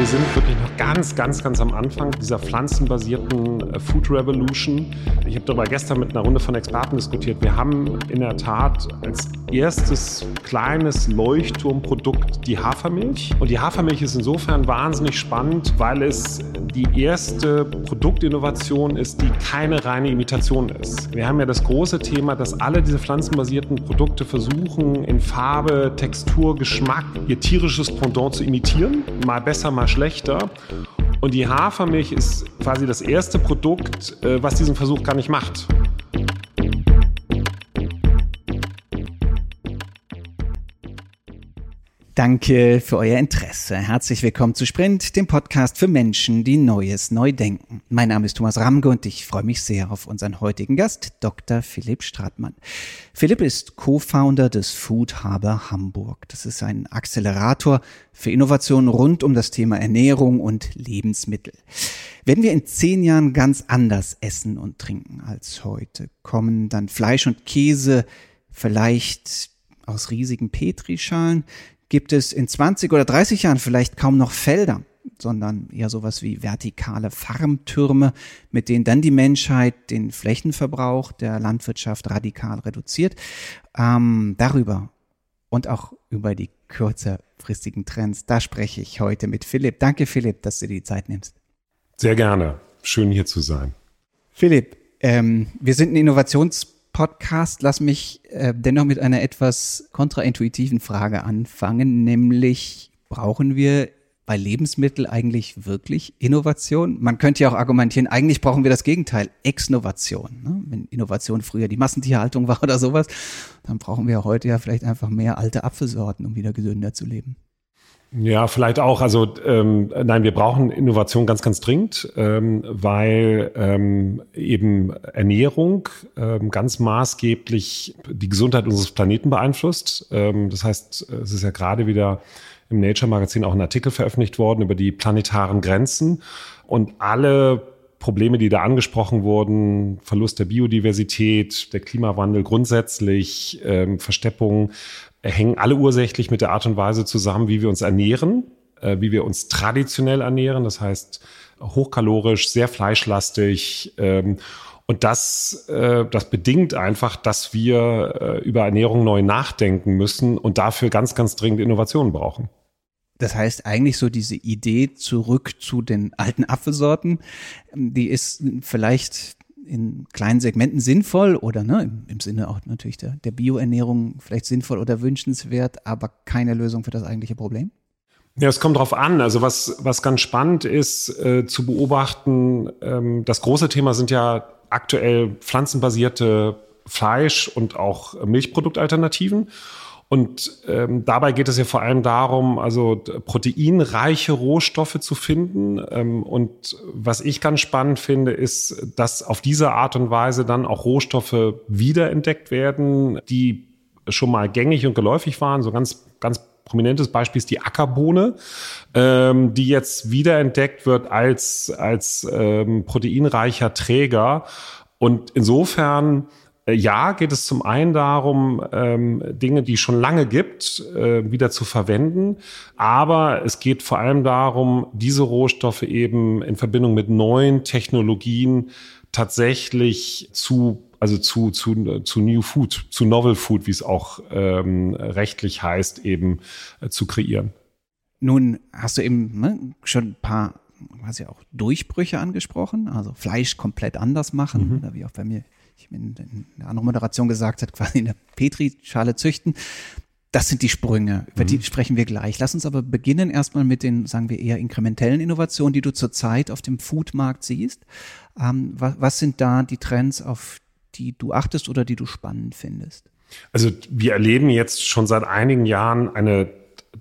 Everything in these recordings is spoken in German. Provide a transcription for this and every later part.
wir sind wirklich noch ganz, ganz, ganz am Anfang dieser pflanzenbasierten äh, Food Revolution. Ich habe darüber gestern mit einer Runde von Experten diskutiert. Wir haben in der Tat als erstes kleines Leuchtturmprodukt die Hafermilch. Und die Hafermilch ist insofern wahnsinnig spannend, weil es die erste Produktinnovation ist, die keine reine Imitation ist. Wir haben ja das große Thema, dass alle diese pflanzenbasierten Produkte versuchen, in Farbe, Textur, Geschmack ihr tierisches Pendant zu imitieren. Mal besser, mal schlechter. Und die Hafermilch ist quasi das erste Produkt, äh, was diesen Versuch gar nicht macht. Danke für euer Interesse. Herzlich willkommen zu Sprint, dem Podcast für Menschen, die Neues neu denken. Mein Name ist Thomas Ramge und ich freue mich sehr auf unseren heutigen Gast, Dr. Philipp Stratmann. Philipp ist Co-Founder des Food Harbor Hamburg. Das ist ein Accelerator für Innovationen rund um das Thema Ernährung und Lebensmittel. Wenn wir in zehn Jahren ganz anders essen und trinken als heute, kommen dann Fleisch und Käse vielleicht aus riesigen Petrischalen? Gibt es in 20 oder 30 Jahren vielleicht kaum noch Felder, sondern eher sowas wie vertikale Farmtürme, mit denen dann die Menschheit den Flächenverbrauch der Landwirtschaft radikal reduziert. Ähm, darüber und auch über die kürzerfristigen Trends, da spreche ich heute mit Philipp. Danke, Philipp, dass du dir die Zeit nimmst. Sehr gerne. Schön hier zu sein. Philipp, ähm, wir sind ein Innovations Podcast, lass mich äh, dennoch mit einer etwas kontraintuitiven Frage anfangen, nämlich brauchen wir bei Lebensmitteln eigentlich wirklich Innovation? Man könnte ja auch argumentieren, eigentlich brauchen wir das Gegenteil, Exnovation. Ne? Wenn Innovation früher die Massentierhaltung war oder sowas, dann brauchen wir heute ja vielleicht einfach mehr alte Apfelsorten, um wieder gesünder zu leben. Ja, vielleicht auch. Also ähm, nein, wir brauchen Innovation ganz, ganz dringend, ähm, weil ähm, eben Ernährung ähm, ganz maßgeblich die Gesundheit unseres Planeten beeinflusst. Ähm, das heißt, es ist ja gerade wieder im Nature Magazin auch ein Artikel veröffentlicht worden über die planetaren Grenzen und alle Probleme, die da angesprochen wurden, Verlust der Biodiversität, der Klimawandel grundsätzlich, ähm, Versteppung, hängen alle ursächlich mit der Art und Weise zusammen, wie wir uns ernähren, äh, wie wir uns traditionell ernähren. Das heißt, hochkalorisch, sehr fleischlastig. Ähm, und das, äh, das bedingt einfach, dass wir äh, über Ernährung neu nachdenken müssen und dafür ganz, ganz dringend Innovationen brauchen. Das heißt eigentlich so diese Idee zurück zu den alten Apfelsorten, die ist vielleicht in kleinen Segmenten sinnvoll oder ne, im, im Sinne auch natürlich der, der Bioernährung vielleicht sinnvoll oder wünschenswert, aber keine Lösung für das eigentliche Problem? Ja, es kommt drauf an. Also was, was ganz spannend ist äh, zu beobachten, ähm, das große Thema sind ja aktuell pflanzenbasierte Fleisch- und auch Milchproduktalternativen. Und ähm, dabei geht es ja vor allem darum, also proteinreiche Rohstoffe zu finden. Ähm, und was ich ganz spannend finde, ist, dass auf diese Art und Weise dann auch Rohstoffe wiederentdeckt werden, die schon mal gängig und geläufig waren. So ganz, ganz prominentes Beispiel ist die Ackerbohne, ähm, die jetzt wiederentdeckt wird als, als ähm, proteinreicher Träger. Und insofern ja, geht es zum einen darum, ähm, Dinge, die es schon lange gibt, äh, wieder zu verwenden. Aber es geht vor allem darum, diese Rohstoffe eben in Verbindung mit neuen Technologien tatsächlich zu also zu, zu, zu New Food, zu Novel Food, wie es auch ähm, rechtlich heißt, eben äh, zu kreieren. Nun hast du eben ne, schon ein paar quasi auch Durchbrüche angesprochen, also Fleisch komplett anders machen, mhm. oder wie auch bei mir ich in, in einer anderen Moderation gesagt hat, quasi in der Petrischale züchten. Das sind die Sprünge, über mhm. die sprechen wir gleich. Lass uns aber beginnen erstmal mit den, sagen wir, eher inkrementellen Innovationen, die du zurzeit auf dem Foodmarkt siehst. Ähm, was, was sind da die Trends, auf die du achtest oder die du spannend findest? Also wir erleben jetzt schon seit einigen Jahren eine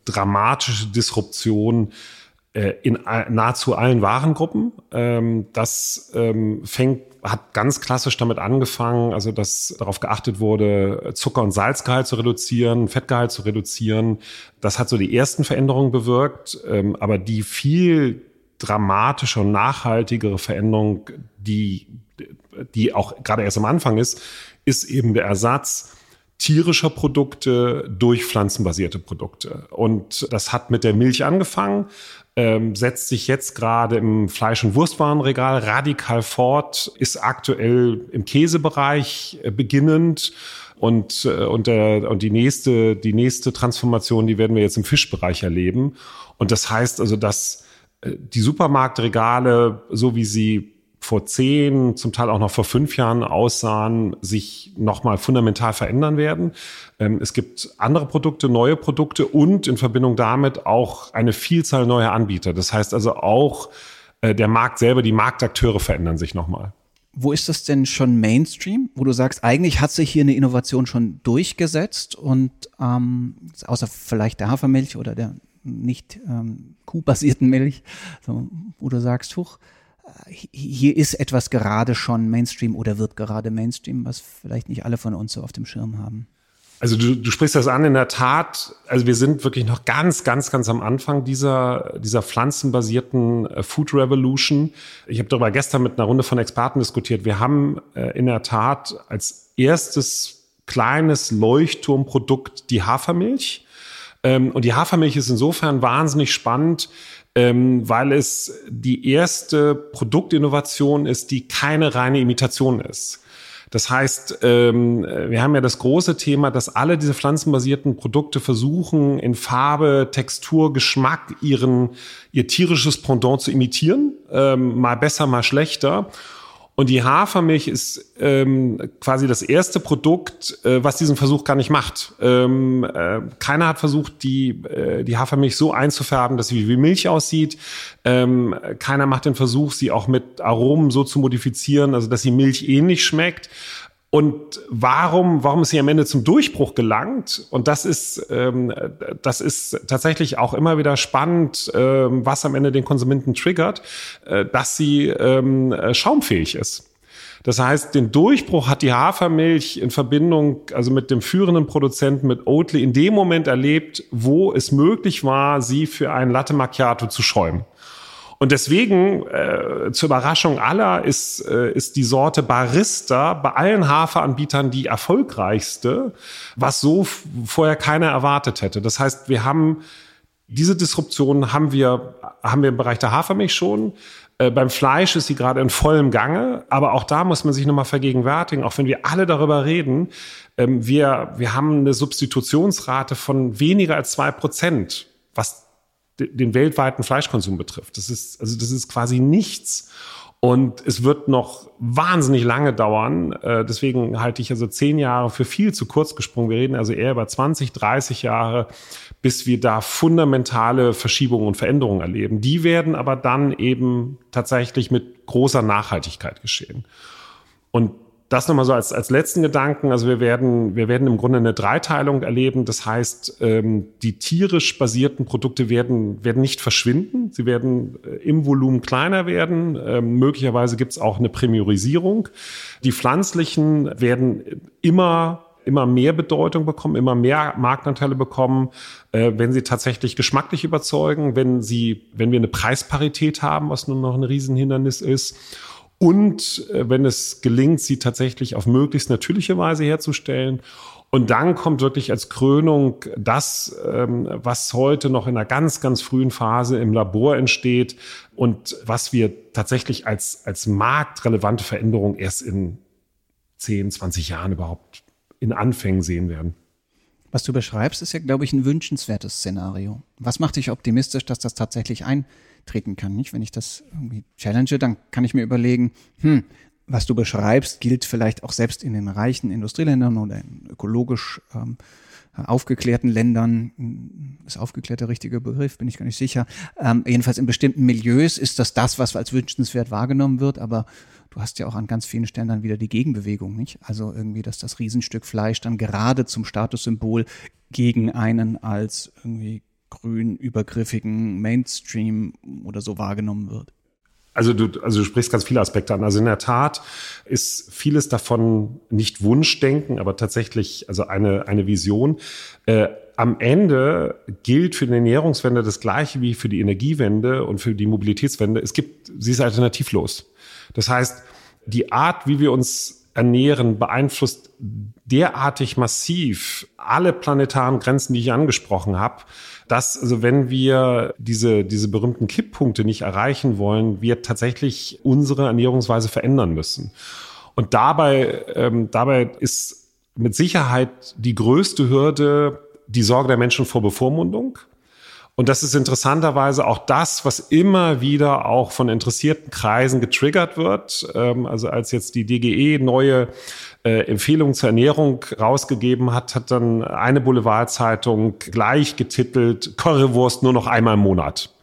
dramatische Disruption in nahezu allen Warengruppen. Ähm, das ähm, fängt hat ganz klassisch damit angefangen, also dass darauf geachtet wurde, Zucker- und Salzgehalt zu reduzieren, Fettgehalt zu reduzieren. Das hat so die ersten Veränderungen bewirkt, ähm, aber die viel dramatische und nachhaltigere Veränderung, die, die auch gerade erst am Anfang ist, ist eben der Ersatz tierischer Produkte durch pflanzenbasierte Produkte. Und das hat mit der Milch angefangen, ähm, setzt sich jetzt gerade im Fleisch- und Wurstwarenregal radikal fort, ist aktuell im Käsebereich äh, beginnend. Und, äh, und, der, und die nächste, die nächste Transformation, die werden wir jetzt im Fischbereich erleben. Und das heißt also, dass äh, die Supermarktregale, so wie sie vor zehn, zum Teil auch noch vor fünf Jahren aussahen, sich nochmal fundamental verändern werden. Ähm, es gibt andere Produkte, neue Produkte und in Verbindung damit auch eine Vielzahl neuer Anbieter. Das heißt also auch äh, der Markt selber, die Marktakteure verändern sich nochmal. Wo ist das denn schon Mainstream, wo du sagst, eigentlich hat sich hier eine Innovation schon durchgesetzt und ähm, außer vielleicht der Hafermilch oder der nicht ähm, kuhbasierten Milch, wo du sagst, huch, hier ist etwas gerade schon Mainstream oder wird gerade Mainstream, was vielleicht nicht alle von uns so auf dem Schirm haben. Also du, du sprichst das an, in der Tat, also wir sind wirklich noch ganz, ganz, ganz am Anfang dieser, dieser pflanzenbasierten äh, Food Revolution. Ich habe darüber gestern mit einer Runde von Experten diskutiert. Wir haben äh, in der Tat als erstes kleines Leuchtturmprodukt die Hafermilch. Ähm, und die Hafermilch ist insofern wahnsinnig spannend, ähm, weil es die erste Produktinnovation ist, die keine reine Imitation ist. Das heißt, ähm, wir haben ja das große Thema, dass alle diese pflanzenbasierten Produkte versuchen, in Farbe, Textur, Geschmack ihren, ihr tierisches Pendant zu imitieren, ähm, mal besser, mal schlechter. Und die Hafermilch ist ähm, quasi das erste Produkt, äh, was diesen Versuch gar nicht macht. Ähm, äh, keiner hat versucht, die, äh, die Hafermilch so einzufärben, dass sie wie Milch aussieht. Ähm, keiner macht den Versuch, sie auch mit Aromen so zu modifizieren, also dass sie Milch ähnlich schmeckt. Und warum, warum ist sie am Ende zum Durchbruch gelangt? Und das ist, ähm, das ist tatsächlich auch immer wieder spannend, ähm, was am Ende den Konsumenten triggert, äh, dass sie ähm, schaumfähig ist. Das heißt, den Durchbruch hat die Hafermilch in Verbindung, also mit dem führenden Produzenten, mit Oatly, in dem Moment erlebt, wo es möglich war, sie für ein Latte Macchiato zu schäumen. Und deswegen, äh, zur Überraschung aller, ist, äh, ist die Sorte Barista bei allen Haferanbietern die erfolgreichste, was so vorher keiner erwartet hätte. Das heißt, wir haben diese Disruption haben wir, haben wir im Bereich der Hafermilch schon. Äh, beim Fleisch ist sie gerade in vollem Gange, aber auch da muss man sich nochmal vergegenwärtigen, auch wenn wir alle darüber reden, ähm, wir, wir haben eine Substitutionsrate von weniger als zwei Prozent, was den weltweiten Fleischkonsum betrifft. Das ist, also das ist quasi nichts. Und es wird noch wahnsinnig lange dauern. Äh, deswegen halte ich also zehn Jahre für viel zu kurz gesprungen. Wir reden also eher über 20, 30 Jahre, bis wir da fundamentale Verschiebungen und Veränderungen erleben. Die werden aber dann eben tatsächlich mit großer Nachhaltigkeit geschehen. Und das nochmal so als, als letzten Gedanken. Also wir werden, wir werden im Grunde eine Dreiteilung erleben. Das heißt, ähm, die tierisch basierten Produkte werden, werden nicht verschwinden. Sie werden äh, im Volumen kleiner werden. Ähm, möglicherweise gibt es auch eine Priorisierung. Die pflanzlichen werden immer immer mehr Bedeutung bekommen, immer mehr Marktanteile bekommen, äh, wenn sie tatsächlich geschmacklich überzeugen, wenn sie, wenn wir eine Preisparität haben, was nun noch ein Riesenhindernis ist und äh, wenn es gelingt, sie tatsächlich auf möglichst natürliche Weise herzustellen. Und dann kommt wirklich als Krönung das, ähm, was heute noch in einer ganz, ganz frühen Phase im Labor entsteht und was wir tatsächlich als, als marktrelevante Veränderung erst in 10, 20 Jahren überhaupt in Anfängen sehen werden. Was du beschreibst, ist ja, glaube ich, ein wünschenswertes Szenario. Was macht dich optimistisch, dass das tatsächlich eintreten kann? Nicht, wenn ich das irgendwie challenge, dann kann ich mir überlegen, hm, was du beschreibst, gilt vielleicht auch selbst in den reichen Industrieländern oder in ökologisch ähm, aufgeklärten Ländern, ist aufgeklärt der richtige Begriff, bin ich gar nicht sicher. Ähm, jedenfalls in bestimmten Milieus ist das das, was als wünschenswert wahrgenommen wird, aber du hast ja auch an ganz vielen Stellen dann wieder die Gegenbewegung, nicht? Also irgendwie, dass das Riesenstück Fleisch dann gerade zum Statussymbol gegen einen als irgendwie grün übergriffigen Mainstream oder so wahrgenommen wird. Also du, also du sprichst ganz viele Aspekte an. Also in der Tat ist vieles davon nicht Wunschdenken, aber tatsächlich also eine, eine Vision. Äh, am Ende gilt für die Ernährungswende das Gleiche wie für die Energiewende und für die Mobilitätswende. Es gibt, sie ist alternativlos. Das heißt, die Art, wie wir uns ernähren beeinflusst derartig massiv alle planetaren Grenzen, die ich angesprochen habe, dass, also wenn wir diese, diese berühmten Kipppunkte nicht erreichen wollen, wir tatsächlich unsere Ernährungsweise verändern müssen. Und dabei, ähm, dabei ist mit Sicherheit die größte Hürde die Sorge der Menschen vor Bevormundung. Und das ist interessanterweise auch das, was immer wieder auch von interessierten Kreisen getriggert wird. Ähm, also als jetzt die DGE neue äh, Empfehlungen zur Ernährung rausgegeben hat, hat dann eine Boulevardzeitung gleich getitelt, Currywurst nur noch einmal im Monat.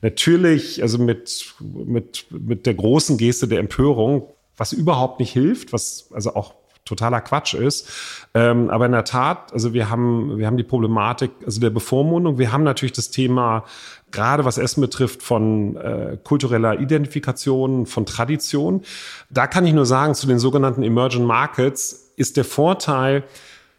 Natürlich, also mit, mit, mit der großen Geste der Empörung, was überhaupt nicht hilft, was also auch totaler Quatsch ist. Ähm, aber in der Tat, also wir haben, wir haben die Problematik, also der Bevormundung. Wir haben natürlich das Thema, gerade was Essen betrifft, von äh, kultureller Identifikation, von Tradition. Da kann ich nur sagen, zu den sogenannten Emerging Markets ist der Vorteil,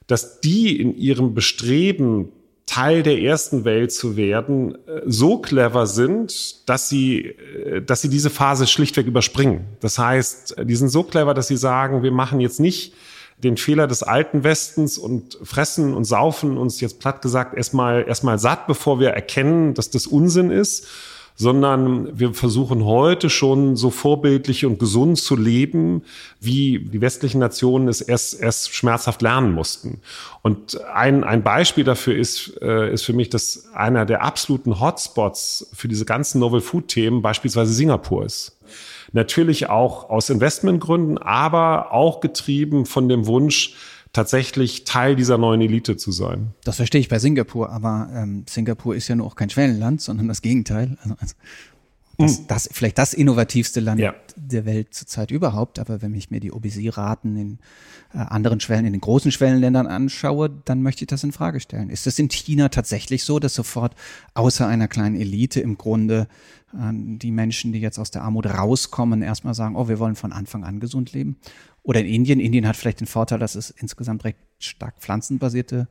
dass die in ihrem Bestreben, Teil der ersten Welt zu werden, äh, so clever sind, dass sie, äh, dass sie diese Phase schlichtweg überspringen. Das heißt, die sind so clever, dass sie sagen, wir machen jetzt nicht den Fehler des alten Westens und fressen und saufen uns jetzt platt gesagt erstmal, erstmal satt, bevor wir erkennen, dass das Unsinn ist, sondern wir versuchen heute schon so vorbildlich und gesund zu leben, wie die westlichen Nationen es erst, erst schmerzhaft lernen mussten. Und ein, ein Beispiel dafür ist, äh, ist für mich, dass einer der absoluten Hotspots für diese ganzen Novel Food Themen beispielsweise Singapur ist. Natürlich auch aus Investmentgründen, aber auch getrieben von dem Wunsch, tatsächlich Teil dieser neuen Elite zu sein. Das verstehe ich bei Singapur, aber ähm, Singapur ist ja nur auch kein Schwellenland, sondern das Gegenteil. Also, also das, hm. das, vielleicht das innovativste Land ja. der Welt zurzeit überhaupt. Aber wenn ich mir die OBC-Raten in äh, anderen Schwellen, in den großen Schwellenländern anschaue, dann möchte ich das in Frage stellen. Ist es in China tatsächlich so, dass sofort außer einer kleinen Elite im Grunde äh, die Menschen, die jetzt aus der Armut rauskommen, erstmal sagen, oh, wir wollen von Anfang an gesund leben? Oder in Indien. Indien hat vielleicht den Vorteil, dass es insgesamt recht stark pflanzenbasierte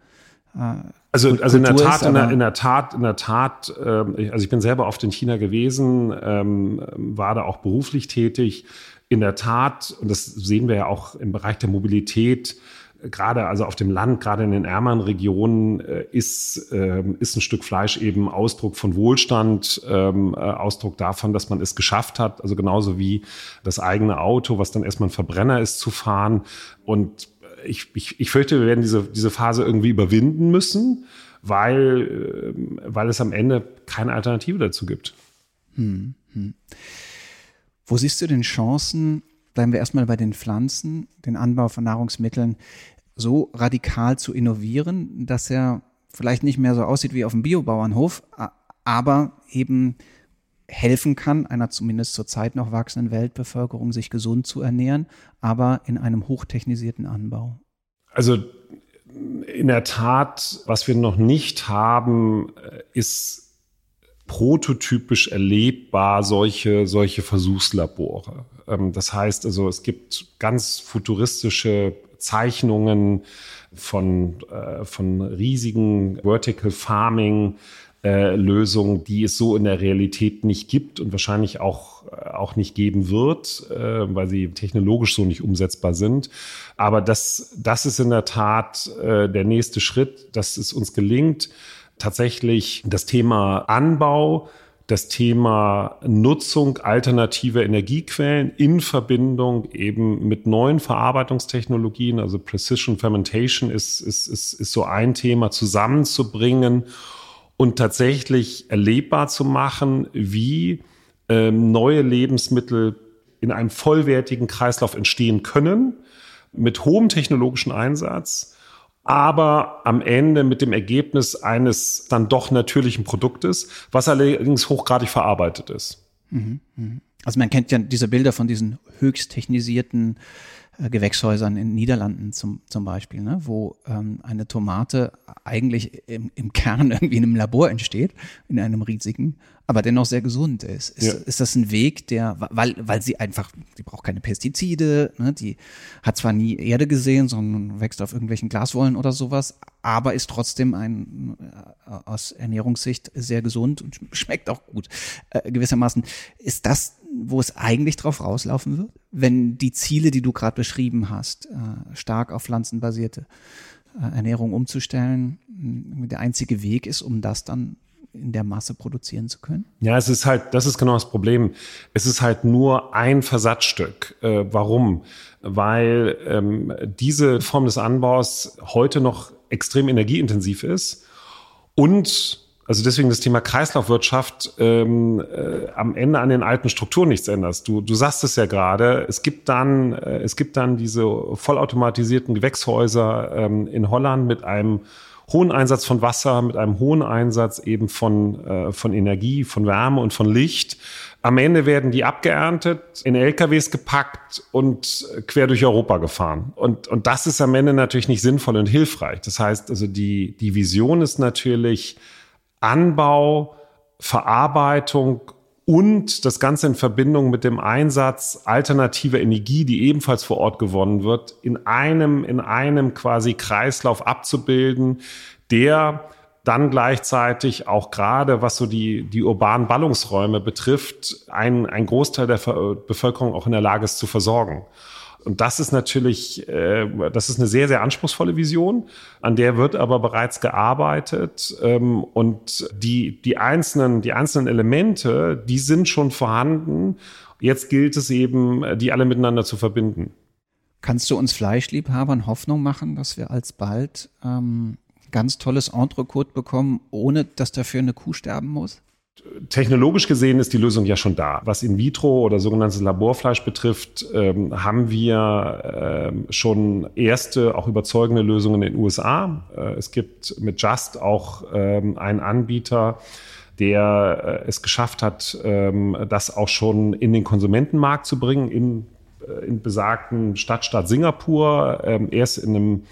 äh, also, also in der Tat, ist, in, der, in der Tat, in der Tat, äh, also ich bin selber oft in China gewesen, ähm, war da auch beruflich tätig. In der Tat, und das sehen wir ja auch im Bereich der Mobilität, gerade also auf dem Land, gerade in den ärmeren Regionen, äh, ist, äh, ist ein Stück Fleisch eben Ausdruck von Wohlstand, ähm, äh, Ausdruck davon, dass man es geschafft hat. Also genauso wie das eigene Auto, was dann erstmal ein Verbrenner ist, zu fahren. Und ich, ich, ich fürchte, wir werden diese, diese Phase irgendwie überwinden müssen, weil, äh, weil es am Ende keine Alternative dazu gibt. Hm, hm. Wo siehst du denn Chancen, bleiben wir erstmal bei den Pflanzen, den Anbau von Nahrungsmitteln, so radikal zu innovieren, dass er vielleicht nicht mehr so aussieht wie auf dem Biobauernhof, aber eben helfen kann, einer zumindest zurzeit noch wachsenden Weltbevölkerung, sich gesund zu ernähren, aber in einem hochtechnisierten Anbau? Also in der Tat, was wir noch nicht haben, ist prototypisch erlebbar solche, solche Versuchslabore. Ähm, das heißt also, es gibt ganz futuristische Zeichnungen von, äh, von riesigen Vertical Farming äh, Lösungen, die es so in der Realität nicht gibt und wahrscheinlich auch, äh, auch nicht geben wird, weil sie technologisch so nicht umsetzbar sind. Aber das, das ist in der Tat der nächste Schritt, dass es uns gelingt, tatsächlich das Thema Anbau, das Thema Nutzung alternativer Energiequellen in Verbindung eben mit neuen Verarbeitungstechnologien, also Precision Fermentation ist, ist, ist, ist so ein Thema zusammenzubringen und tatsächlich erlebbar zu machen, wie ähm, neue Lebensmittel in einem vollwertigen Kreislauf entstehen können, mit hohem technologischen Einsatz aber am Ende mit dem Ergebnis eines dann doch natürlichen Produktes, was allerdings hochgradig verarbeitet ist. Mhm, mhm. Also man kennt ja diese Bilder von diesen höchst technisierten äh, Gewächshäusern in Niederlanden zum, zum Beispiel, ne, wo ähm, eine Tomate eigentlich im, im Kern irgendwie in einem Labor entsteht, in einem riesigen, aber dennoch sehr gesund ist. Ist, ja. ist das ein Weg, der, weil, weil sie einfach, die braucht keine Pestizide, ne, die hat zwar nie Erde gesehen, sondern wächst auf irgendwelchen Glaswollen oder sowas, aber ist trotzdem ein äh, aus Ernährungssicht sehr gesund und schmeckt auch gut, äh, gewissermaßen. Ist das wo es eigentlich drauf rauslaufen wird, wenn die Ziele, die du gerade beschrieben hast, äh, stark auf pflanzenbasierte äh, Ernährung umzustellen, der einzige Weg ist, um das dann in der Masse produzieren zu können? Ja, es ist halt, das ist genau das Problem. Es ist halt nur ein Versatzstück. Äh, warum? Weil ähm, diese Form des Anbaus heute noch extrem energieintensiv ist und also deswegen das Thema Kreislaufwirtschaft ähm, äh, am Ende an den alten Strukturen nichts änderst. Du, du sagst es ja gerade, es gibt dann, äh, es gibt dann diese vollautomatisierten Gewächshäuser ähm, in Holland mit einem hohen Einsatz von Wasser, mit einem hohen Einsatz eben von, äh, von Energie, von Wärme und von Licht. Am Ende werden die abgeerntet, in LKWs gepackt und quer durch Europa gefahren. Und, und das ist am Ende natürlich nicht sinnvoll und hilfreich. Das heißt, also die, die Vision ist natürlich, Anbau, Verarbeitung und das Ganze in Verbindung mit dem Einsatz alternativer Energie, die ebenfalls vor Ort gewonnen wird, in einem, in einem quasi Kreislauf abzubilden, der dann gleichzeitig auch gerade, was so die, die urbanen Ballungsräume betrifft, ein, ein Großteil der Bevölkerung auch in der Lage ist zu versorgen. Und das ist natürlich, äh, das ist eine sehr, sehr anspruchsvolle Vision, an der wird aber bereits gearbeitet. Ähm, und die, die, einzelnen, die einzelnen Elemente, die sind schon vorhanden. Jetzt gilt es eben, die alle miteinander zu verbinden. Kannst du uns Fleischliebhabern Hoffnung machen, dass wir alsbald ähm, ganz tolles Entrecote bekommen, ohne dass dafür eine Kuh sterben muss? Technologisch gesehen ist die Lösung ja schon da. Was in vitro oder sogenanntes Laborfleisch betrifft, ähm, haben wir ähm, schon erste, auch überzeugende Lösungen in den USA. Äh, es gibt mit Just auch ähm, einen Anbieter, der äh, es geschafft hat, ähm, das auch schon in den Konsumentenmarkt zu bringen, in, äh, in besagten Stadtstaat Singapur, ähm, erst in einem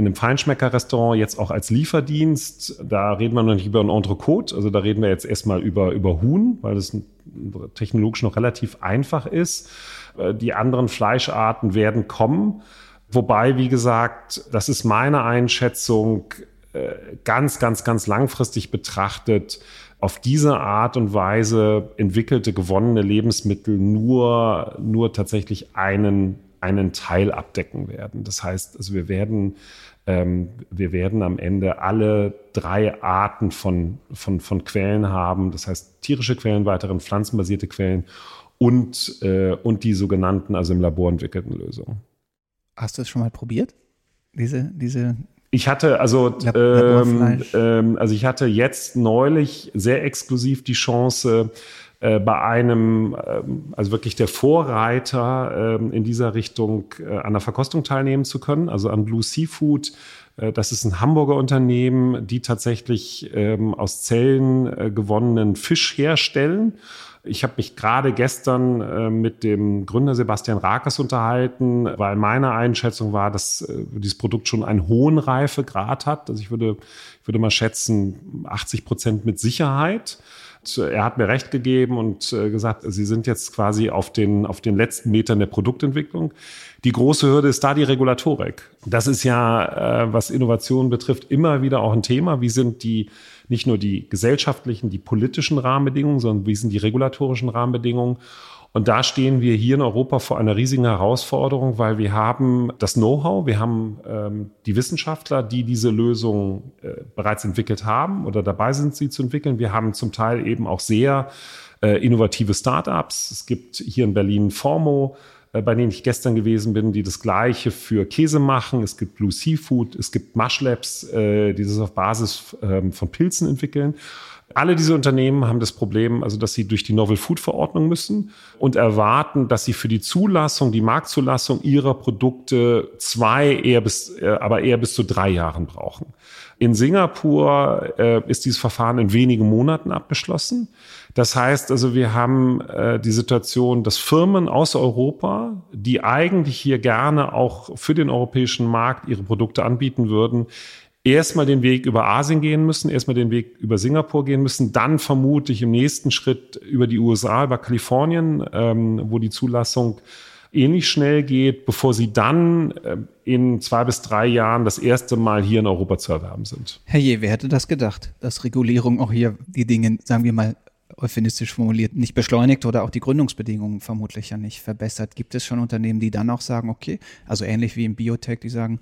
in einem Feinschmecker-Restaurant jetzt auch als Lieferdienst. Da reden wir noch nicht über ein Entrecote, also da reden wir jetzt erstmal über, über Huhn, weil das technologisch noch relativ einfach ist. Äh, die anderen Fleischarten werden kommen. Wobei, wie gesagt, das ist meine Einschätzung, äh, ganz, ganz, ganz langfristig betrachtet, auf diese Art und Weise entwickelte, gewonnene Lebensmittel nur, nur tatsächlich einen einen Teil abdecken werden. Das heißt, also wir werden, ähm, wir werden am Ende alle drei Arten von, von, von Quellen haben. Das heißt, tierische Quellen, weiteren pflanzenbasierte Quellen und, äh, und die sogenannten, also im Labor entwickelten Lösungen. Hast du es schon mal probiert? Diese, diese ich hatte also ähm, ähm, also ich hatte jetzt neulich sehr exklusiv die Chance bei einem, ähm, also wirklich der Vorreiter ähm, in dieser Richtung äh, an der Verkostung teilnehmen zu können, also an Blue Seafood. Äh, das ist ein Hamburger Unternehmen, die tatsächlich ähm, aus Zellen gewonnenen Fisch herstellen. Ich habe mich gerade gestern äh, mit dem Gründer Sebastian Rakers unterhalten, weil meine Einschätzung war, dass äh, dieses Produkt schon einen hohen Reifegrad hat. Also ich würde, ich würde mal schätzen, 80 Prozent mit Sicherheit er hat mir recht gegeben und äh, gesagt, Sie sind jetzt quasi auf den, auf den letzten Metern der Produktentwicklung. Die große Hürde ist da die Regulatorik. Das ist ja, äh, was Innovation betrifft, immer wieder auch ein Thema. Wie sind die, nicht nur die gesellschaftlichen, die politischen Rahmenbedingungen, sondern wie sind die regulatorischen Rahmenbedingungen? Und da stehen wir hier in Europa vor einer riesigen Herausforderung, weil wir haben das Know-how, wir haben ähm, die Wissenschaftler, die diese Lösung äh, bereits entwickelt haben oder dabei sind, sie zu entwickeln. Wir haben zum Teil eben auch sehr äh, innovative Startups. Es gibt hier in Berlin Formo, äh, bei denen ich gestern gewesen bin, die das Gleiche für Käse machen. Es gibt Blue Seafood, es gibt Mush Labs, äh, die das auf Basis ähm, von Pilzen entwickeln. Alle diese Unternehmen haben das Problem, also dass sie durch die Novel Food Verordnung müssen und erwarten, dass sie für die Zulassung, die Marktzulassung ihrer Produkte zwei, eher bis, äh, aber eher bis zu drei Jahren brauchen. In Singapur äh, ist dieses Verfahren in wenigen Monaten abgeschlossen. Das heißt also, wir haben äh, die Situation, dass Firmen aus Europa, die eigentlich hier gerne auch für den europäischen Markt ihre Produkte anbieten würden, erstmal den Weg über Asien gehen müssen, erstmal den Weg über Singapur gehen müssen, dann vermutlich im nächsten Schritt über die USA, über Kalifornien, ähm, wo die Zulassung ähnlich schnell geht, bevor sie dann äh, in zwei bis drei Jahren das erste Mal hier in Europa zu erwerben sind. Herr Je, wer hätte das gedacht, dass Regulierung auch hier die Dinge, sagen wir mal, euphemistisch formuliert, nicht beschleunigt oder auch die Gründungsbedingungen vermutlich ja nicht verbessert. Gibt es schon Unternehmen, die dann auch sagen, okay, also ähnlich wie im Biotech, die sagen,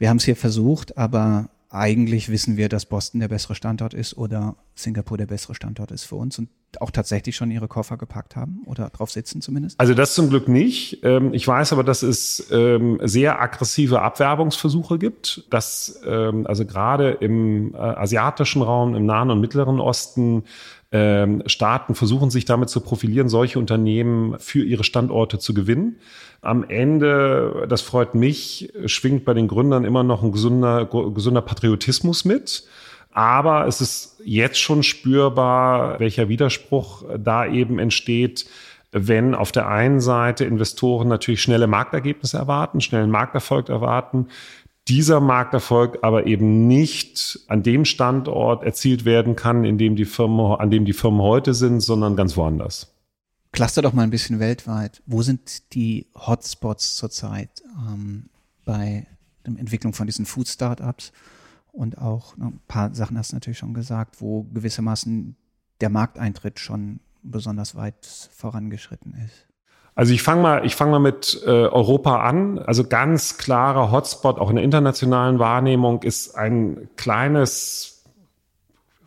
wir haben es hier versucht, aber eigentlich wissen wir, dass Boston der bessere Standort ist oder Singapur der bessere Standort ist für uns und auch tatsächlich schon ihre Koffer gepackt haben oder drauf sitzen zumindest? Also das zum Glück nicht. Ähm, ich weiß aber, dass es ähm, sehr aggressive Abwerbungsversuche gibt, dass ähm, also gerade im äh, asiatischen Raum, im Nahen und Mittleren Osten Staaten versuchen sich damit zu profilieren, solche Unternehmen für ihre Standorte zu gewinnen. Am Ende, das freut mich, schwingt bei den Gründern immer noch ein gesunder, gesunder Patriotismus mit. Aber es ist jetzt schon spürbar, welcher Widerspruch da eben entsteht, wenn auf der einen Seite Investoren natürlich schnelle Marktergebnisse erwarten, schnellen Markterfolg erwarten, dieser Markterfolg aber eben nicht an dem Standort erzielt werden kann, in dem die Firmen, an dem die Firmen heute sind, sondern ganz woanders. Cluster doch mal ein bisschen weltweit. Wo sind die Hotspots zurzeit ähm, bei der Entwicklung von diesen Food-Startups? Und auch ein paar Sachen hast du natürlich schon gesagt, wo gewissermaßen der Markteintritt schon besonders weit vorangeschritten ist. Also ich fange mal, ich fange mal mit äh, Europa an. Also ganz klarer Hotspot, auch in der internationalen Wahrnehmung, ist ein kleines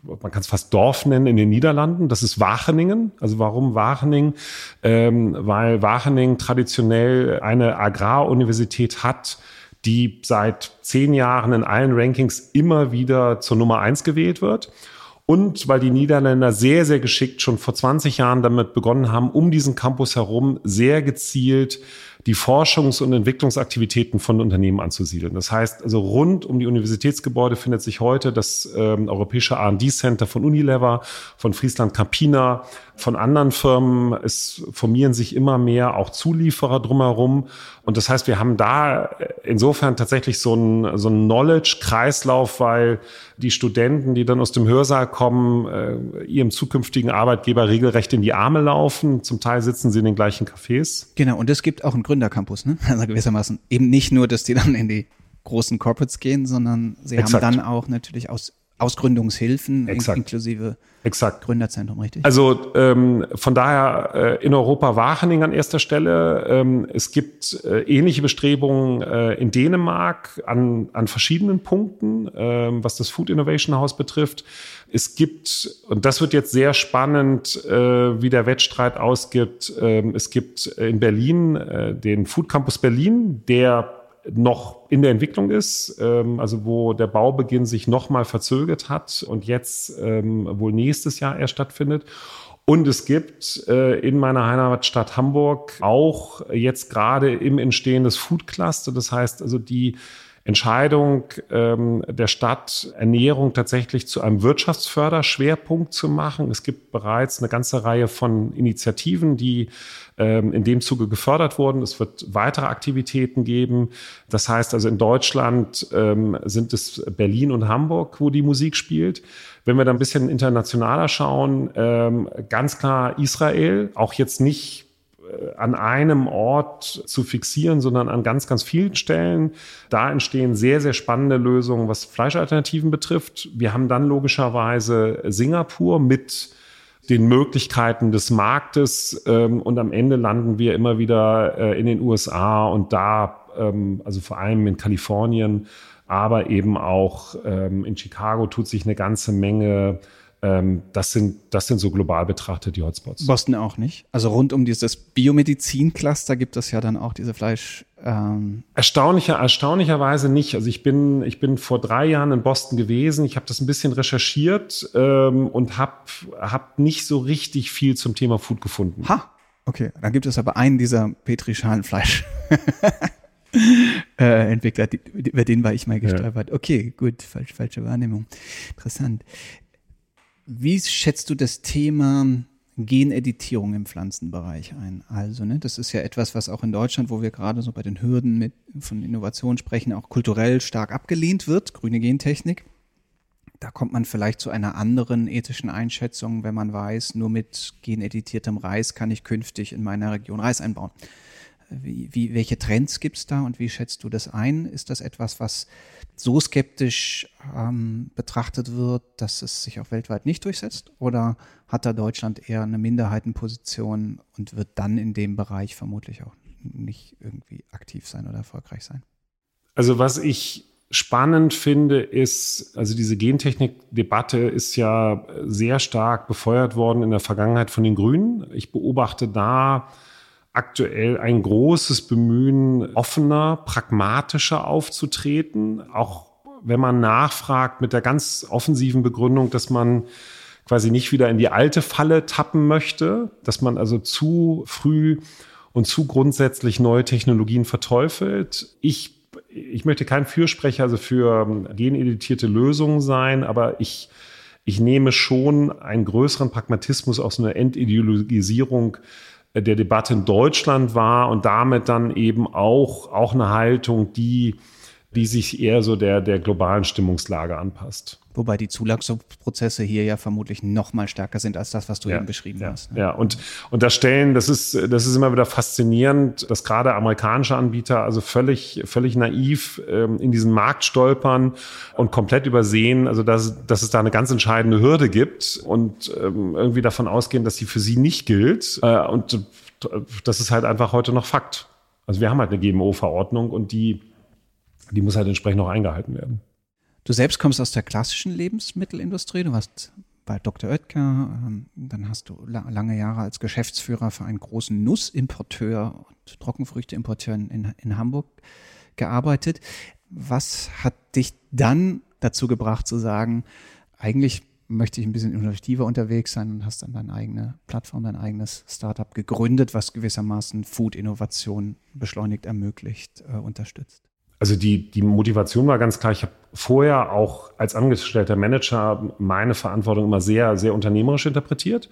man kann es fast Dorf nennen in den Niederlanden. Das ist Wageningen. Also warum Wageningen? Ähm, weil Wageningen traditionell eine Agraruniversität hat, die seit zehn Jahren in allen Rankings immer wieder zur Nummer eins gewählt wird. Und weil die Niederländer sehr, sehr geschickt schon vor 20 Jahren damit begonnen haben, um diesen Campus herum sehr gezielt die Forschungs- und Entwicklungsaktivitäten von Unternehmen anzusiedeln. Das heißt, also rund um die Universitätsgebäude findet sich heute das ähm, europäische R&D Center von Unilever, von Friesland Campina, von anderen Firmen. Es formieren sich immer mehr auch Zulieferer drumherum. Und das heißt, wir haben da insofern tatsächlich so einen so einen Knowledge-Kreislauf, weil die Studenten, die dann aus dem Hörsaal kommen, äh, ihrem zukünftigen Arbeitgeber regelrecht in die Arme laufen. Zum Teil sitzen sie in den gleichen Cafés. Genau, und es gibt auch einen Gründercampus, ne? Also gewissermaßen eben nicht nur, dass die dann in die großen Corporates gehen, sondern sie Exakt. haben dann auch natürlich aus Ausgründungshilfen Exakt. inklusive Exakt. Gründerzentrum, richtig? Also ähm, von daher äh, in Europa Wageningen an erster Stelle. Ähm, es gibt äh, ähnliche Bestrebungen äh, in Dänemark an, an verschiedenen Punkten, äh, was das Food Innovation House betrifft. Es gibt, und das wird jetzt sehr spannend, äh, wie der Wettstreit ausgibt, ähm, es gibt in Berlin äh, den Food Campus Berlin, der noch in der Entwicklung ist, ähm, also wo der Baubeginn sich nochmal verzögert hat und jetzt ähm, wohl nächstes Jahr erst stattfindet. Und es gibt äh, in meiner Heimatstadt Hamburg auch jetzt gerade im Entstehen des Food Cluster. Das heißt also die Entscheidung ähm, der Stadt, Ernährung tatsächlich zu einem Wirtschaftsförderschwerpunkt zu machen. Es gibt bereits eine ganze Reihe von Initiativen, die ähm, in dem Zuge gefördert wurden. Es wird weitere Aktivitäten geben. Das heißt also in Deutschland ähm, sind es Berlin und Hamburg, wo die Musik spielt. Wenn wir da ein bisschen internationaler schauen, ähm, ganz klar Israel, auch jetzt nicht an einem Ort zu fixieren, sondern an ganz, ganz vielen Stellen. Da entstehen sehr, sehr spannende Lösungen, was Fleischalternativen betrifft. Wir haben dann logischerweise Singapur mit den Möglichkeiten des Marktes ähm, und am Ende landen wir immer wieder äh, in den USA und da, ähm, also vor allem in Kalifornien, aber eben auch ähm, in Chicago tut sich eine ganze Menge das, sind, das sind so global betrachtet die Hotspots. Boston auch nicht. Also rund um dieses Biomedizin-Cluster gibt es ja dann auch diese Fleisch. Ähm Erstaunlicher, erstaunlicherweise nicht. Also ich bin, ich bin vor drei Jahren in Boston gewesen. Ich habe das ein bisschen recherchiert ähm, und habe hab nicht so richtig viel zum Thema Food gefunden. Ha, okay. Dann gibt es aber einen dieser Petri-Schalenfleisch. äh, Entwickler, über den war ich mal gestolpert. Ja. Okay, gut, falsch, falsche Wahrnehmung. Interessant. Wie schätzt du das Thema Geneditierung im Pflanzenbereich ein? Also, ne, das ist ja etwas, was auch in Deutschland, wo wir gerade so bei den Hürden mit, von Innovation sprechen, auch kulturell stark abgelehnt wird, grüne Gentechnik. Da kommt man vielleicht zu einer anderen ethischen Einschätzung, wenn man weiß, nur mit geneditiertem Reis kann ich künftig in meiner Region Reis einbauen. Wie, wie, welche Trends gibt es da und wie schätzt du das ein? Ist das etwas, was so skeptisch ähm, betrachtet wird, dass es sich auch weltweit nicht durchsetzt? Oder hat da Deutschland eher eine Minderheitenposition und wird dann in dem Bereich vermutlich auch nicht irgendwie aktiv sein oder erfolgreich sein? Also was ich spannend finde, ist, also diese Gentechnik-Debatte ist ja sehr stark befeuert worden in der Vergangenheit von den Grünen. Ich beobachte da aktuell ein großes Bemühen, offener, pragmatischer aufzutreten, auch wenn man nachfragt mit der ganz offensiven Begründung, dass man quasi nicht wieder in die alte Falle tappen möchte, dass man also zu früh und zu grundsätzlich neue Technologien verteufelt. Ich, ich möchte kein Fürsprecher also für geneditierte Lösungen sein, aber ich, ich nehme schon einen größeren Pragmatismus aus einer Entideologisierung der Debatte in Deutschland war und damit dann eben auch, auch eine Haltung, die, die sich eher so der, der globalen Stimmungslage anpasst. Wobei die Zulassungsprozesse hier ja vermutlich noch mal stärker sind als das, was du ja, eben beschrieben ja, hast. Ne? Ja, und, und das Stellen, das ist, das ist immer wieder faszinierend, dass gerade amerikanische Anbieter also völlig, völlig naiv ähm, in diesen Markt stolpern und komplett übersehen, also dass, dass es da eine ganz entscheidende Hürde gibt und ähm, irgendwie davon ausgehen, dass sie für sie nicht gilt. Äh, und das ist halt einfach heute noch Fakt. Also wir haben halt eine GMO-Verordnung und die, die muss halt entsprechend noch eingehalten werden. Du selbst kommst aus der klassischen Lebensmittelindustrie. Du warst bei Dr. Oetker, ähm, dann hast du lange Jahre als Geschäftsführer für einen großen Nussimporteur und Trockenfrüchteimporteur in, in Hamburg gearbeitet. Was hat dich dann dazu gebracht zu sagen, eigentlich möchte ich ein bisschen innovativer unterwegs sein und hast dann deine eigene Plattform, dein eigenes Startup gegründet, was gewissermaßen Food-Innovation beschleunigt, ermöglicht, äh, unterstützt? Also die, die Motivation war ganz klar. Ich habe vorher auch als angestellter Manager meine Verantwortung immer sehr, sehr unternehmerisch interpretiert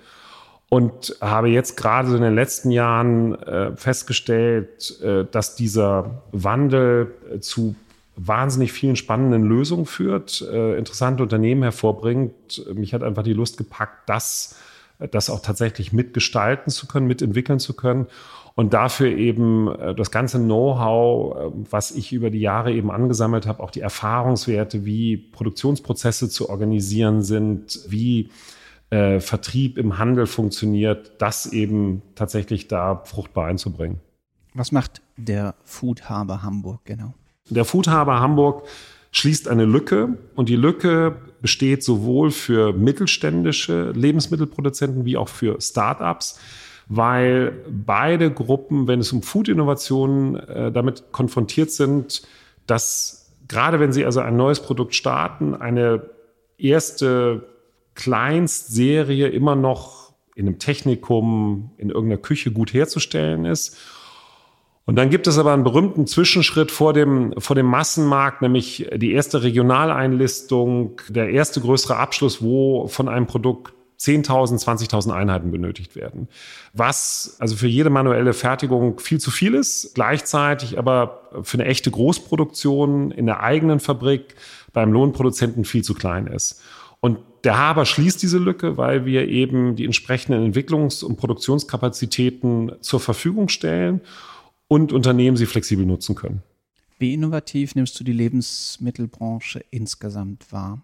und habe jetzt gerade in den letzten Jahren äh, festgestellt, äh, dass dieser Wandel äh, zu wahnsinnig vielen spannenden Lösungen führt, äh, interessante Unternehmen hervorbringt. Mich hat einfach die Lust gepackt, das, das auch tatsächlich mitgestalten zu können, mitentwickeln zu können und dafür eben äh, das ganze Know-how, äh, was ich über die Jahre eben angesammelt habe, auch die Erfahrungswerte, wie Produktionsprozesse zu organisieren sind, wie äh, Vertrieb im Handel funktioniert, das eben tatsächlich da fruchtbar einzubringen. Was macht der Food Harbor Hamburg genau? Der Food Harbor Hamburg schließt eine Lücke und die Lücke besteht sowohl für mittelständische Lebensmittelproduzenten wie auch für Start-ups weil beide Gruppen, wenn es um Food-Innovationen äh, damit konfrontiert sind, dass gerade wenn sie also ein neues Produkt starten, eine erste Kleinstserie immer noch in einem Technikum, in irgendeiner Küche gut herzustellen ist. Und dann gibt es aber einen berühmten Zwischenschritt vor dem, vor dem Massenmarkt, nämlich die erste Regionaleinlistung, der erste größere Abschluss, wo von einem Produkt 10.000, 20.000 Einheiten benötigt werden. Was also für jede manuelle Fertigung viel zu viel ist, gleichzeitig aber für eine echte Großproduktion in der eigenen Fabrik beim Lohnproduzenten viel zu klein ist. Und der Haber schließt diese Lücke, weil wir eben die entsprechenden Entwicklungs- und Produktionskapazitäten zur Verfügung stellen und Unternehmen sie flexibel nutzen können. Wie innovativ nimmst du die Lebensmittelbranche insgesamt wahr?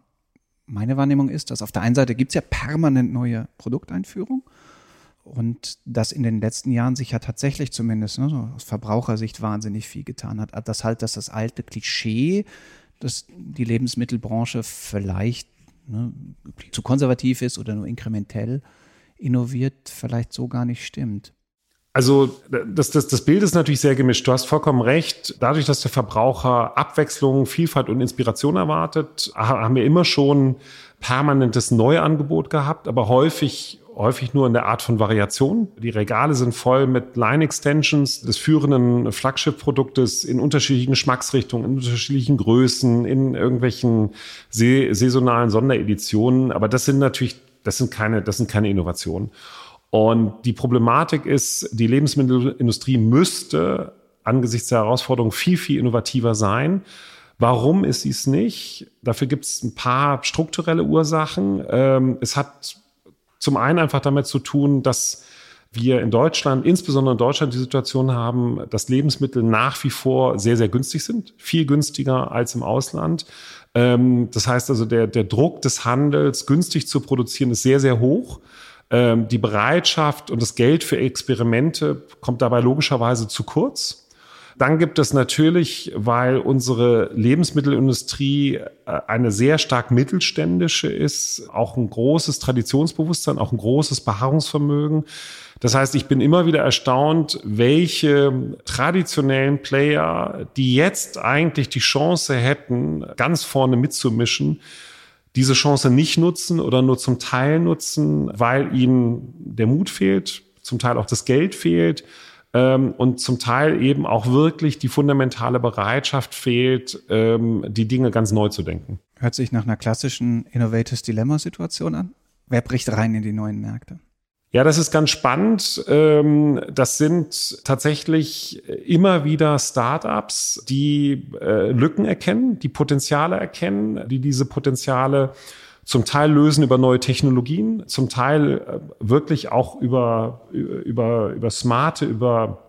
Meine Wahrnehmung ist, dass auf der einen Seite gibt es ja permanent neue Produkteinführungen und dass in den letzten Jahren sich ja tatsächlich zumindest ne, so aus Verbrauchersicht wahnsinnig viel getan hat. Das halt, dass das alte Klischee, dass die Lebensmittelbranche vielleicht ne, zu konservativ ist oder nur inkrementell innoviert, vielleicht so gar nicht stimmt. Also das, das, das Bild ist natürlich sehr gemischt. Du hast vollkommen recht. Dadurch, dass der Verbraucher Abwechslung, Vielfalt und Inspiration erwartet, haben wir immer schon permanentes Neuangebot gehabt, aber häufig häufig nur in der Art von Variation. Die Regale sind voll mit Line-Extensions des führenden Flagship-Produktes in unterschiedlichen Geschmacksrichtungen, in unterschiedlichen Größen, in irgendwelchen saisonalen Sondereditionen. Aber das sind natürlich, das sind keine, das sind keine Innovationen. Und die Problematik ist, die Lebensmittelindustrie müsste angesichts der Herausforderung viel, viel innovativer sein. Warum ist sie es nicht? Dafür gibt es ein paar strukturelle Ursachen. Ähm, es hat zum einen einfach damit zu tun, dass wir in Deutschland, insbesondere in Deutschland, die Situation haben, dass Lebensmittel nach wie vor sehr, sehr günstig sind, viel günstiger als im Ausland. Ähm, das heißt also, der, der Druck des Handels, günstig zu produzieren, ist sehr, sehr hoch. Ähm, die Bereitschaft und das Geld für Experimente kommt dabei logischerweise zu kurz. Dann gibt es natürlich, weil unsere Lebensmittelindustrie äh, eine sehr stark mittelständische ist, auch ein großes Traditionsbewusstsein, auch ein großes Beharrungsvermögen. Das heißt, ich bin immer wieder erstaunt, welche traditionellen Player, die jetzt eigentlich die Chance hätten, ganz vorne mitzumischen, diese Chance nicht nutzen oder nur zum Teil nutzen, weil ihnen der Mut fehlt, zum Teil auch das Geld fehlt ähm, und zum Teil eben auch wirklich die fundamentale Bereitschaft fehlt, ähm, die Dinge ganz neu zu denken. Hört sich nach einer klassischen Innovators Dilemma-Situation an. Wer bricht rein in die neuen Märkte? Ja, das ist ganz spannend. Ähm, das sind tatsächlich immer wieder Startups, die äh, Lücken erkennen, die Potenziale erkennen, die diese Potenziale zum Teil lösen über neue Technologien, zum Teil äh, wirklich auch über, über, über smarte, über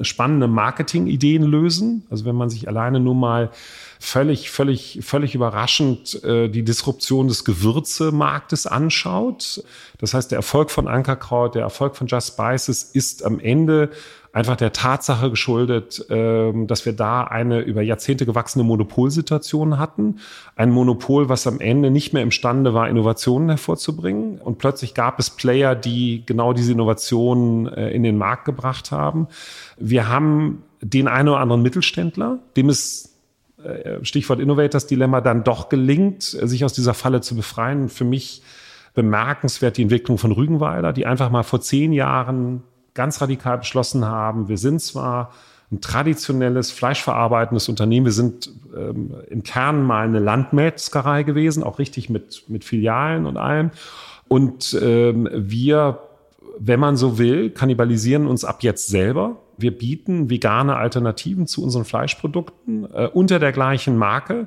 spannende Marketingideen lösen. Also wenn man sich alleine nur mal völlig, völlig, völlig überraschend äh, die Disruption des Gewürzemarktes anschaut. Das heißt, der Erfolg von Ankerkraut, der Erfolg von Just Spices ist am Ende einfach der Tatsache geschuldet, ähm, dass wir da eine über Jahrzehnte gewachsene Monopolsituation hatten. Ein Monopol, was am Ende nicht mehr imstande war, Innovationen hervorzubringen. Und plötzlich gab es Player, die genau diese Innovationen äh, in den Markt gebracht haben. Wir haben den einen oder anderen Mittelständler, dem es Stichwort Innovators Dilemma dann doch gelingt, sich aus dieser Falle zu befreien. Für mich bemerkenswert die Entwicklung von Rügenwalder, die einfach mal vor zehn Jahren ganz radikal beschlossen haben, wir sind zwar ein traditionelles fleischverarbeitendes Unternehmen. Wir sind ähm, im Kern mal eine Landmetzgerei gewesen, auch richtig mit, mit Filialen und allem. Und ähm, wir, wenn man so will, kannibalisieren uns ab jetzt selber. Wir bieten vegane Alternativen zu unseren Fleischprodukten äh, unter der gleichen Marke.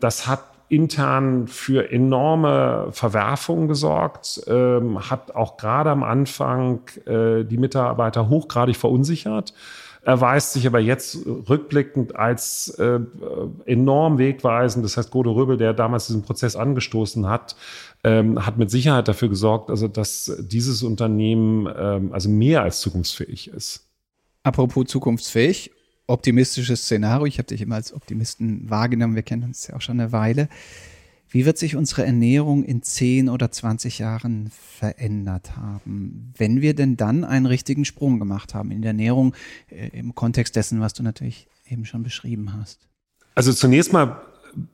Das hat intern für enorme Verwerfungen gesorgt, ähm, hat auch gerade am Anfang äh, die Mitarbeiter hochgradig verunsichert erweist sich aber jetzt rückblickend als äh, enorm wegweisend. Das heißt, Gode Röbel, der damals diesen Prozess angestoßen hat, ähm, hat mit Sicherheit dafür gesorgt, also dass dieses Unternehmen ähm, also mehr als zukunftsfähig ist. Apropos zukunftsfähig, optimistisches Szenario. Ich habe dich immer als Optimisten wahrgenommen. Wir kennen uns ja auch schon eine Weile. Wie wird sich unsere Ernährung in 10 oder 20 Jahren verändert haben, wenn wir denn dann einen richtigen Sprung gemacht haben in der Ernährung äh, im Kontext dessen, was du natürlich eben schon beschrieben hast? Also zunächst mal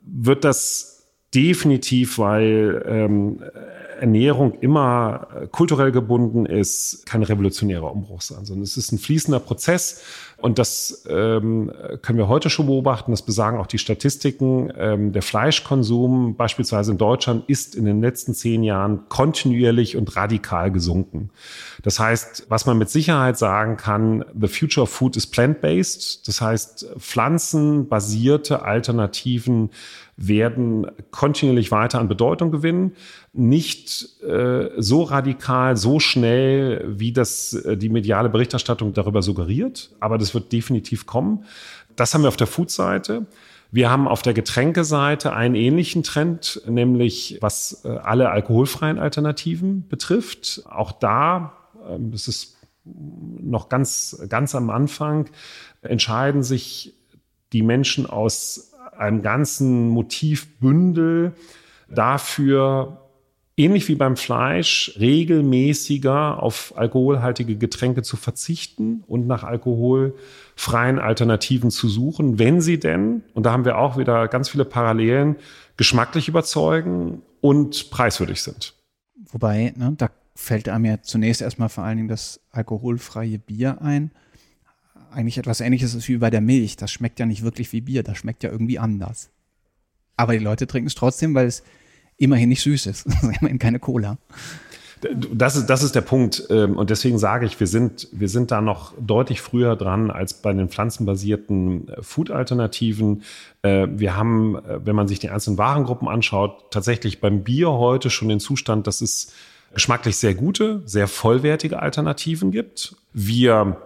wird das definitiv, weil ähm, Ernährung immer äh, kulturell gebunden ist, kein revolutionärer Umbruch sein, sondern es ist ein fließender Prozess. Und das ähm, können wir heute schon beobachten, das besagen auch die Statistiken. Ähm, der Fleischkonsum beispielsweise in Deutschland ist in den letzten zehn Jahren kontinuierlich und radikal gesunken. Das heißt, was man mit Sicherheit sagen kann, the future of food is plant-based. Das heißt, pflanzenbasierte Alternativen werden kontinuierlich weiter an Bedeutung gewinnen. Nicht äh, so radikal, so schnell, wie das äh, die mediale Berichterstattung darüber suggeriert, aber das wird definitiv kommen. Das haben wir auf der Food-Seite. Wir haben auf der Getränkeseite einen ähnlichen Trend, nämlich was äh, alle alkoholfreien Alternativen betrifft. Auch da, äh, das ist noch ganz, ganz am Anfang, entscheiden sich die Menschen aus einem ganzen Motivbündel dafür, ähnlich wie beim Fleisch, regelmäßiger auf alkoholhaltige Getränke zu verzichten und nach alkoholfreien Alternativen zu suchen, wenn sie denn, und da haben wir auch wieder ganz viele Parallelen, geschmacklich überzeugen und preiswürdig sind. Wobei, ne, da fällt einem ja zunächst erstmal vor allen Dingen das alkoholfreie Bier ein eigentlich etwas ähnliches ist wie bei der Milch. Das schmeckt ja nicht wirklich wie Bier, das schmeckt ja irgendwie anders. Aber die Leute trinken es trotzdem, weil es immerhin nicht süß ist. immerhin keine Cola. Das ist, das ist der Punkt. Ähm, und deswegen sage ich, wir sind, wir sind da noch deutlich früher dran als bei den pflanzenbasierten äh, Food-Alternativen. Äh, wir haben, äh, wenn man sich die einzelnen Warengruppen anschaut, tatsächlich beim Bier heute schon den Zustand, dass es geschmacklich sehr gute, sehr vollwertige Alternativen gibt. Wir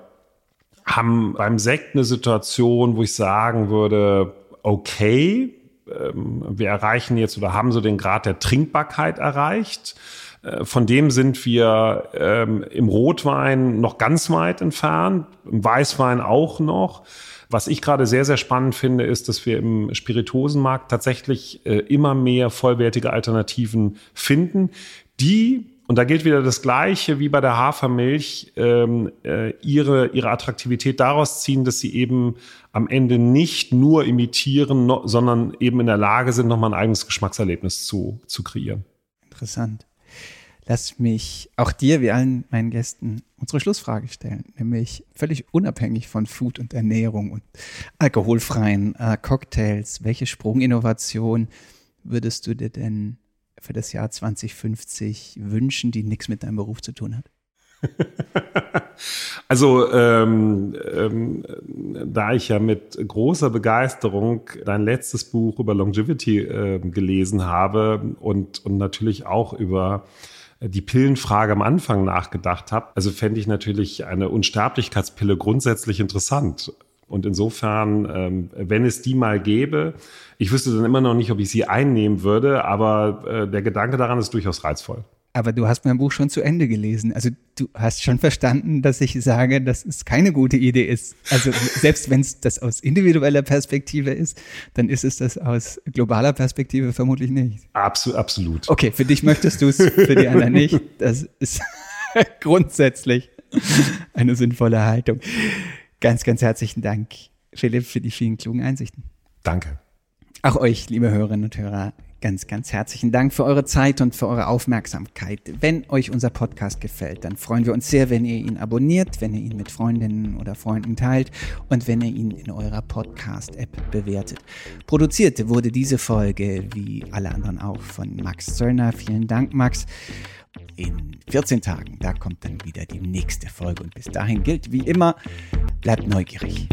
haben beim Sekt eine Situation, wo ich sagen würde, okay, ähm, wir erreichen jetzt oder haben so den Grad der Trinkbarkeit erreicht. Äh, von dem sind wir ähm, im Rotwein noch ganz weit entfernt, im Weißwein auch noch. Was ich gerade sehr, sehr spannend finde, ist, dass wir im Spirituosenmarkt tatsächlich äh, immer mehr vollwertige Alternativen finden, die und da gilt wieder das Gleiche wie bei der Hafermilch, ähm, äh, ihre, ihre Attraktivität daraus ziehen, dass sie eben am Ende nicht nur imitieren, no, sondern eben in der Lage sind, nochmal ein eigenes Geschmackserlebnis zu, zu kreieren. Interessant. Lass mich auch dir, wie allen meinen Gästen, unsere Schlussfrage stellen, nämlich völlig unabhängig von Food und Ernährung und alkoholfreien äh, Cocktails. Welche Sprunginnovation würdest du dir denn für das Jahr 2050 wünschen, die nichts mit deinem Beruf zu tun hat? Also, ähm, ähm, da ich ja mit großer Begeisterung dein letztes Buch über Longevity äh, gelesen habe und, und natürlich auch über die Pillenfrage am Anfang nachgedacht habe, also fände ich natürlich eine Unsterblichkeitspille grundsätzlich interessant. Und insofern, ähm, wenn es die mal gäbe, ich wüsste dann immer noch nicht, ob ich sie einnehmen würde, aber äh, der Gedanke daran ist durchaus reizvoll. Aber du hast mein Buch schon zu Ende gelesen. Also du hast schon verstanden, dass ich sage, dass es keine gute Idee ist. Also selbst wenn es das aus individueller Perspektive ist, dann ist es das aus globaler Perspektive vermutlich nicht. Absolut, absolut. Okay, für dich möchtest du es, für die anderen nicht. Das ist grundsätzlich eine sinnvolle Haltung. Ganz, ganz herzlichen Dank, Philipp, für die vielen klugen Einsichten. Danke. Auch euch, liebe Hörerinnen und Hörer, ganz, ganz herzlichen Dank für eure Zeit und für eure Aufmerksamkeit. Wenn euch unser Podcast gefällt, dann freuen wir uns sehr, wenn ihr ihn abonniert, wenn ihr ihn mit Freundinnen oder Freunden teilt und wenn ihr ihn in eurer Podcast-App bewertet. Produziert wurde diese Folge, wie alle anderen auch, von Max Zöllner. Vielen Dank, Max in 14 Tagen. Da kommt dann wieder die nächste Folge. Und bis dahin gilt wie immer, bleibt neugierig.